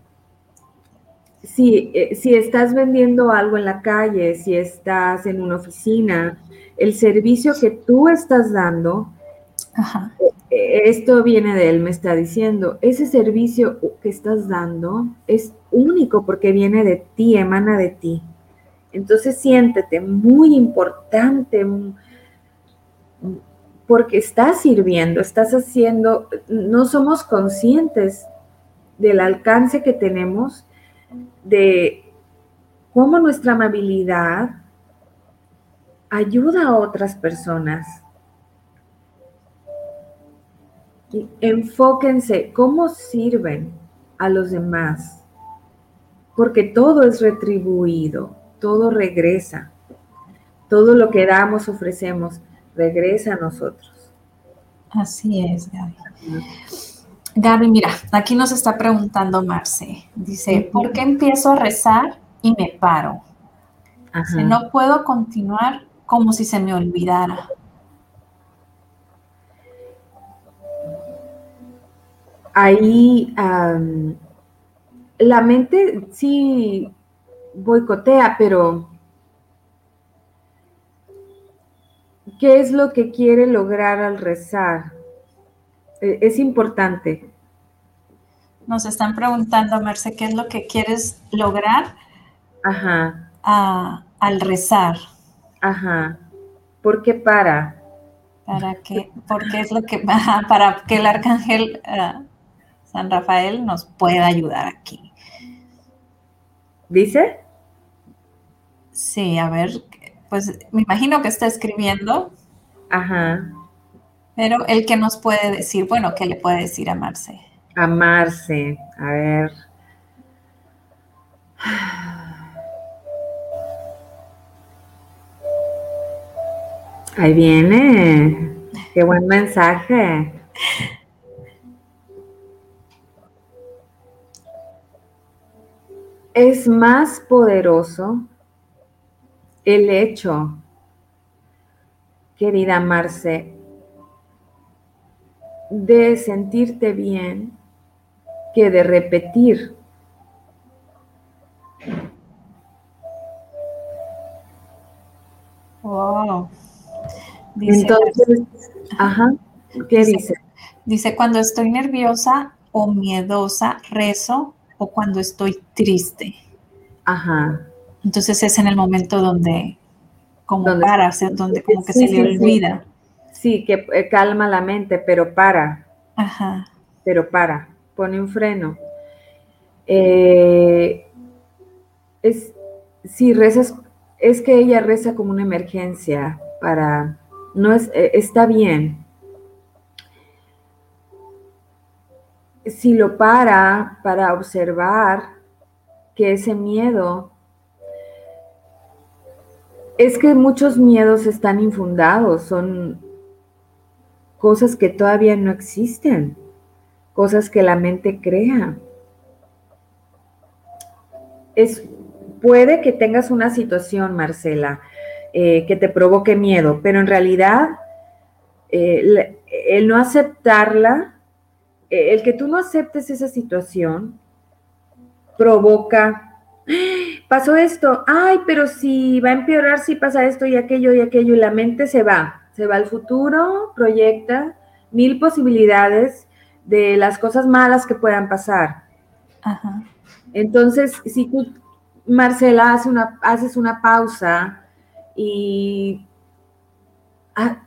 Si, eh, si estás vendiendo algo en la calle, si estás en una oficina, el servicio que tú estás dando Ajá esto viene de él, me está diciendo, ese servicio que estás dando es único porque viene de ti, emana de ti. Entonces siéntete muy importante porque estás sirviendo, estás haciendo, no somos conscientes del alcance que tenemos, de cómo nuestra amabilidad ayuda a otras personas enfóquense cómo sirven a los demás, porque todo es retribuido, todo regresa, todo lo que damos, ofrecemos, regresa a nosotros. Así es, Gaby. Gaby, mira, aquí nos está preguntando Marce. Dice, ¿por qué empiezo a rezar y me paro? no puedo continuar como si se me olvidara. Ahí la mente sí boicotea, pero ¿qué es lo que quiere lograr al rezar? E, es importante. Nos están preguntando, Merce, ¿qué es lo que quieres lograr Ajá. al rezar? Ajá. ¿Por qué para? Para que, porque es lo que *laughs* para que el arcángel eh, San Rafael nos pueda ayudar aquí. ¿Dice? Sí, a ver, pues me imagino que está escribiendo. Ajá. Pero el que nos puede decir, bueno, ¿qué le puede decir a Marce? A Marce, a ver. Ahí viene. Qué buen mensaje. Es más poderoso el hecho, querida Marce, de sentirte bien que de repetir. Wow. Entonces, ajá, ¿qué dice? Dice, cuando estoy nerviosa o miedosa, rezo o cuando estoy triste. Ajá. Entonces es en el momento donde como para, donde como que se le olvida. Sí. que eh, calma la mente, pero para. Ajá. Pero para, pone un freno. Eh, es, si rezas, es que ella reza como una emergencia para, no es, eh, está bien. Si lo para para observar que ese miedo es que muchos miedos están infundados, son cosas que todavía no existen, cosas que la mente crea. Es, puede que tengas una situación, Marcela, eh, que te provoque miedo, pero en realidad eh, el no aceptarla, el que tú no aceptes esa situación, provoca pasó esto, ay, pero si va a empeorar si pasa esto y aquello y aquello, y la mente se va, se va al futuro, proyecta mil posibilidades de las cosas malas que puedan pasar. Entonces, si tú, Marcela, hace una, haces una pausa y ah,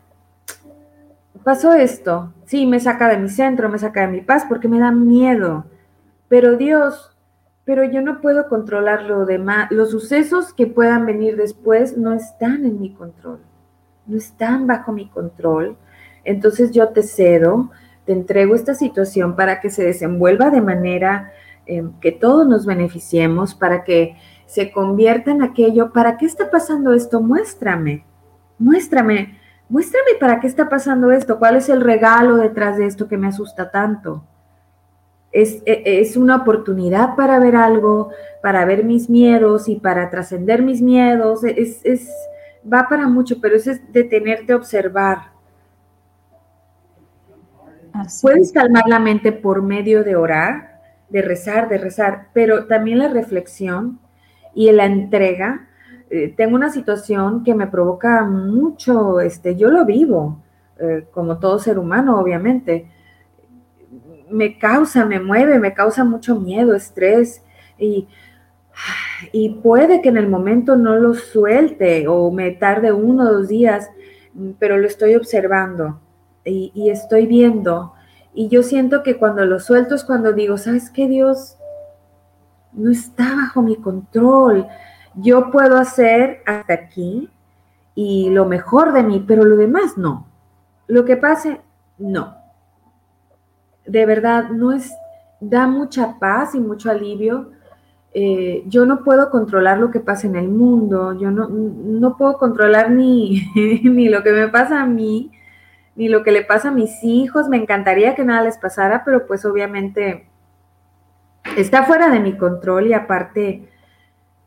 pasó esto, sí, me saca de mi centro, me saca de mi paz porque me da miedo, pero Dios pero yo no puedo controlar lo demás. Los sucesos que puedan venir después no están en mi control, no están bajo mi control. Entonces yo te cedo, te entrego esta situación para que se desenvuelva de manera em, que todos nos beneficiemos, para que se convierta en aquello. ¿Para qué está pasando esto? Muéstrame, muéstrame, muéstrame para qué está pasando esto, cuál es el regalo detrás de esto que me asusta tanto. E, es, una oportunidad para ver algo, para ver mis miedos y para trascender mis miedos. Es, es, va para mucho, pero eso es detenerte a observar. Puedes calmar la mente por medio de orar, de rezar, de rezar, pero también la reflexión y la entrega. Eh, tengo una situación que me provoca mucho, este, yo lo vivo, eh, como todo ser humano, obviamente me causa, me mueve, me causa mucho miedo, estrés y, y puede que en el momento no lo suelte o me tarde uno o dos días, pero lo estoy observando y, y estoy viendo. Y yo siento que cuando lo suelto es cuando digo, ¿sabes qué, Dios? No está bajo mi control. Yo puedo hacer hasta aquí y lo mejor de mí, pero lo demás no. Lo que pase, no de verdad no es, da mucha paz y mucho alivio. Eh, yo no puedo controlar lo que pasa en el mundo, yo no, no puedo controlar ni, *laughs* ni lo que me pasa a mí, ni lo que le pasa a mis hijos. Me encantaría que nada les pasara, pero pues obviamente está fuera de mi control y aparte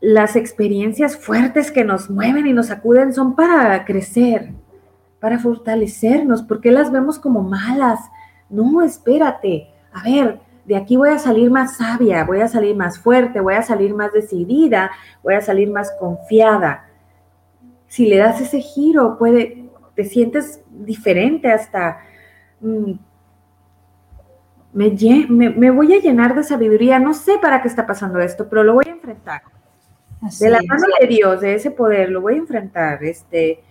las experiencias fuertes que nos mueven y nos sacuden son para crecer, para fortalecernos, porque las vemos como malas, no, espérate. A ver, de aquí voy a salir más sabia, voy a salir más fuerte, voy a salir más decidida, voy a salir más confiada. Si le das ese giro, puede, te sientes diferente hasta... Mm, me, me, voy a llenar de sabiduría, no sé para qué está pasando esto, pero lo voy a enfrentar. De la mano de Dios, de ese poder, lo voy a enfrentar. Este,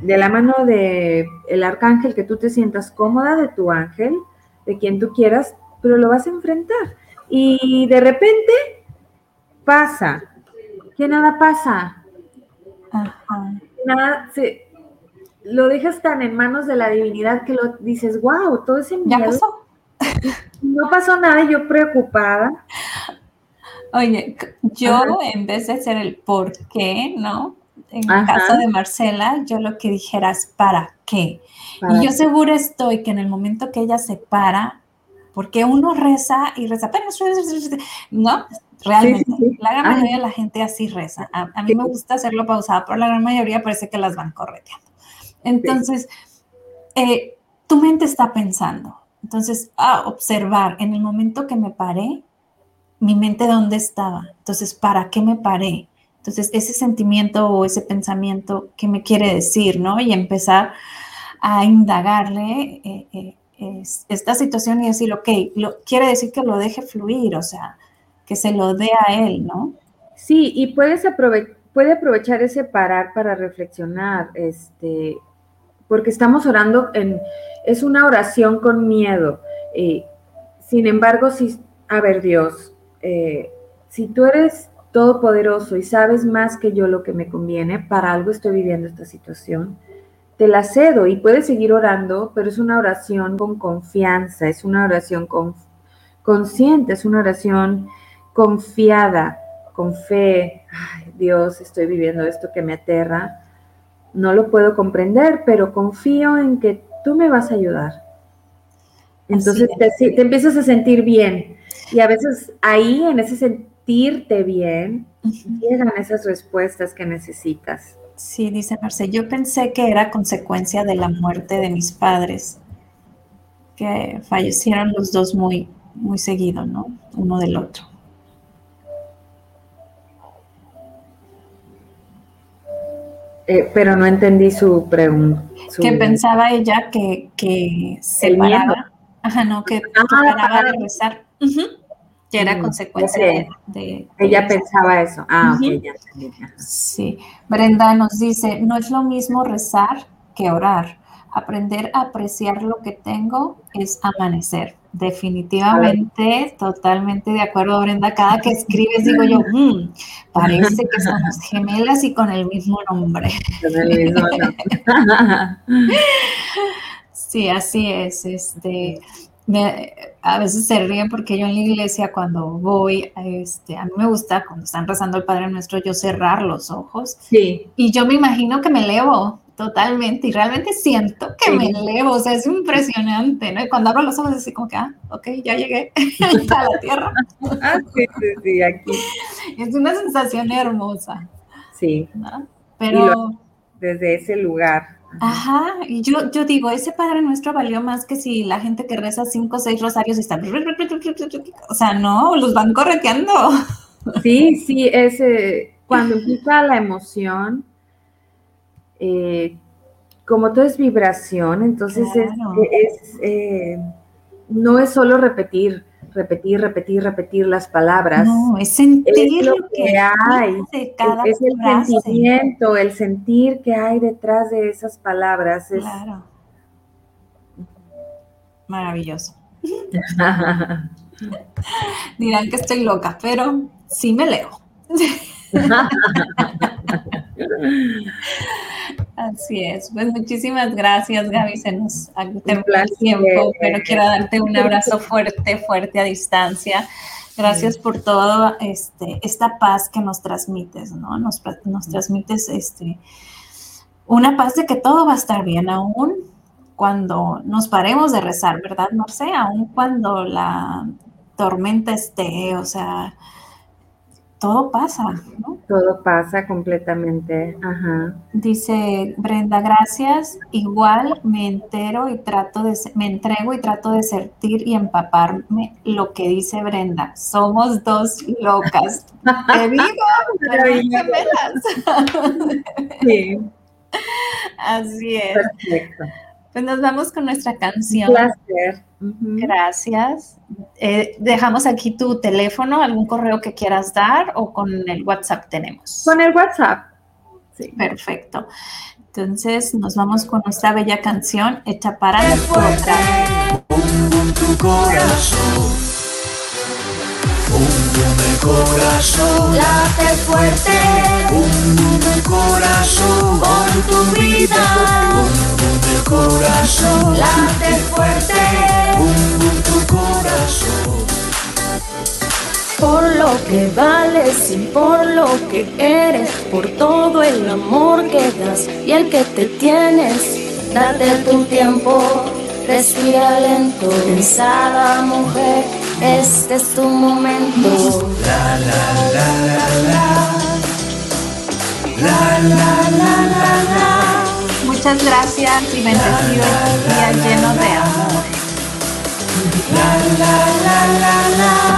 de la mano de el arcángel que tú te sientas cómoda, de tu ángel, de quien tú quieras, pero lo vas a enfrentar. Y de repente pasa, que nada pasa. Nada, se, lo dejas tan en manos de la divinidad que lo dices, wow, todo ese miedo. ¿Ya pasó? *laughs* No pasó nada, yo preocupada. Oye, yo en vez de ser el por qué, ¿no? En el caso de Marcela, yo lo que dijera es para qué. y yo segura estoy que en el momento que ella se para, porque uno reza y reza, pero no, realmente, la gran mayoría de la gente así reza. A, mí me gusta hacerlo pausado, pero la gran mayoría parece que las van correteando. Entonces, eh, tu mente está pensando. Entonces, a observar, en el momento que me paré, mi mente dónde estaba. Entonces, ¿para qué me paré? Entonces, ese sentimiento o ese pensamiento, ¿qué me quiere decir? ¿No? Y empezar a indagarle eh, eh, esta situación y decir, ok, lo, quiere decir que lo deje fluir, o sea, que se lo dé a él, ¿no? Sí, y puedes puede aprovechar ese parar para reflexionar, este, porque estamos orando en, es una oración con miedo. Eh, sin embargo, si, a ver Dios, eh, si tú eres todopoderoso y sabes más que yo lo que me conviene, para algo estoy viviendo esta situación, te la cedo y puedes seguir orando, pero es una oración con confianza, es una oración con, consciente, es una oración confiada, con fe. Ay, Dios, estoy viviendo esto que me aterra. No lo puedo comprender, pero confío en que tú me vas a ayudar. Entonces te, te, empiezas a sentir bien. Y a veces ahí, en ese sentirte bien, llegan esas respuestas que necesitas. Sí, dice Marce, yo pensé que era consecuencia de la muerte de mis padres, que fallecieron los dos muy, muy seguido, ¿no? Uno del otro. Eh, pero no entendí su pregunta. Que pensaba ella que, que se paraba, ajá, no, que, ah, paraba de rezar, que era mm, consecuencia de, Ella pensaba eso. Ah, ok, ya Sí. Brenda nos dice, no es lo mismo rezar que orar. Aprender a apreciar lo que tengo es amanecer. Definitivamente, totalmente de acuerdo, Brenda. Cada que escribes digo yo, mm, parece que somos gemelas y con el mismo nombre. *laughs* sí, así es. Este, a veces se ríen porque yo en la iglesia cuando voy, este, a mí me gusta cuando están rezando el Padre Nuestro yo cerrar los ojos. Sí. Y yo me imagino que me elevo totalmente y realmente siento que me elevo, o sea, es impresionante, ¿no? Y cuando abro los ojos así como que, ah, ok, ya llegué *laughs* a la tierra. ah, sí, sí, sí, aquí. Es una sensación hermosa. Sí. ¿no? Pero... desde ese lugar Ajá, y yo, yo digo, ese Padre Nuestro valió más que si la gente que reza cinco o seis rosarios está... O sea, no, los van correteando. Sí, sí, es cuando empieza la emoción, eh, como todo es vibración, entonces es, eh, no es solo repetir, repetir, repetir, repetir las palabras. No, es sentir lo que, hay. es el sentimiento, el sentir que hay detrás de esas palabras. Claro. Maravilloso. *laughs* Dirán que estoy loca, pero sí me leo. *laughs* *laughs* Así es. Pues muchísimas gracias, Gaby. Se nos ha el tiempo, pero quiero darte un abrazo fuerte, fuerte a distancia. Gracias por todo este, esta paz que nos transmites, ¿no? Nos, nos transmites este, una paz de que todo va a estar bien, aún cuando nos paremos de rezar, ¿verdad, Marce? Aún cuando la tormenta esté, o sea, todo pasa, ¿no? Todo pasa completamente. Ajá. Dice Brenda, gracias. Igual me entero y trato de, me entrego y trato de sentir y empaparme lo que dice Brenda. Somos dos locas. *laughs* Te digo, sí. *laughs* Así es. Perfecto. Pues nos vamos con nuestra canción. Un placer. Gracias. Eh, dejamos aquí tu teléfono, algún correo que quieras dar o con el WhatsApp tenemos. Con el WhatsApp. Sí. Perfecto. Entonces nos vamos con nuestra bella canción hecha para el fuerte. tu corazón. Un corazón. Late fuerte. Un corazón. Por tu vida corazón late fuerte, tu corazón. Por lo que vales y por lo que eres, por todo el amor que das y el que te tienes, date tu tiempo, respira lento, pensada mujer, este es tu momento. La la la la la, la la la la la. Muchas gracias y bendecido el día lleno de amor. La, la, la, la, la.